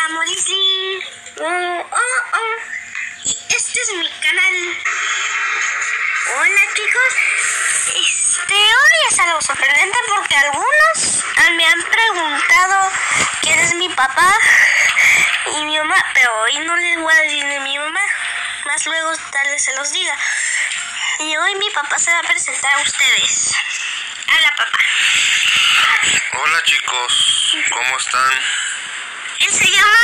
Oh, oh, oh. Y este es mi canal. Hola chicos. Este, hoy es algo sorprendente porque algunos me han preguntado quién es mi papá y mi mamá, pero hoy no les voy a decir de mi mamá. Más luego tal vez se los diga. Y hoy mi papá se va a presentar a ustedes. Hola papá. Hola chicos, ¿cómo están? Él se llama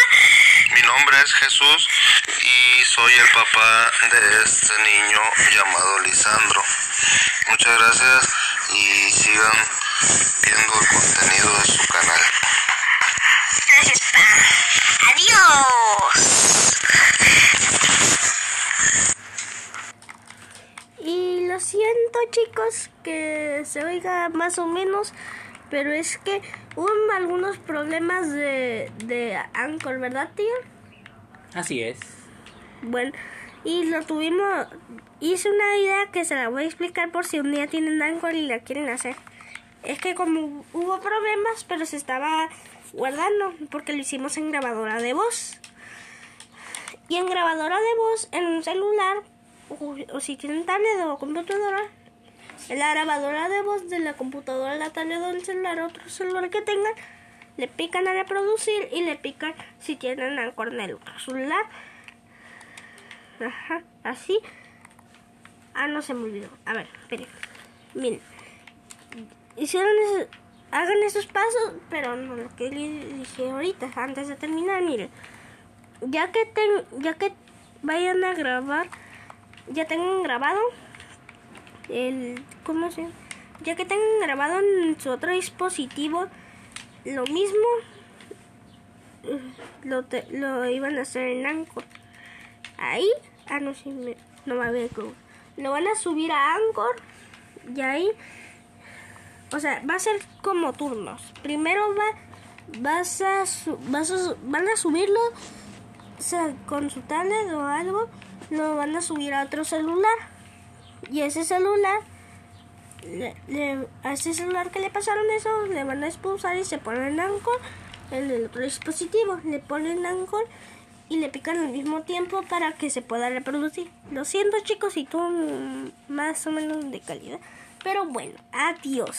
Mi nombre es Jesús y soy el papá de este niño llamado Lisandro. Muchas gracias y sigan viendo el contenido de su canal. Gracias, pa. Adiós. Y lo siento chicos que se oiga más o menos, pero es que hubo algunos problemas de, de Anchor, ¿verdad tío? Así es. Bueno, y lo tuvimos, hice una idea que se la voy a explicar por si un día tienen Anchor y la quieren hacer. Es que como hubo problemas, pero se estaba guardando porque lo hicimos en grabadora de voz. Y en grabadora de voz, en un celular, o, o si tienen tablet o computadora, la grabadora de voz de la computadora, la tablet o el celular, otro celular que tengan, le pican a reproducir y le pican si tienen Anchor en el otro celular. Ajá, así. Ah, no se me olvidó. A ver, esperen. Miren. Hicieron hagan esos pasos, pero no lo que les dije ahorita, antes de terminar, miren. Ya que ten, ya que vayan a grabar, ya tengan grabado el ¿cómo se? Ya que tengan grabado en su otro dispositivo lo mismo eh, lo, te- lo iban a hacer en Anchor. Ahí, ah no sí me, no había equivocado. Lo van a subir a Anchor y ahí o sea, va a ser como turnos. Primero va, vas a, vas a van a subirlo o sea, con su tablet o algo, lo van a subir a otro celular. Y ese celular, le- a ese celular que le pasaron eso, le van a expulsar y se ponen Anchor en el otro dispositivo. Le ponen Anchor y le pican al mismo tiempo para que se pueda reproducir. Lo siento chicos y tú más o menos de calidad. Pero bueno, adiós.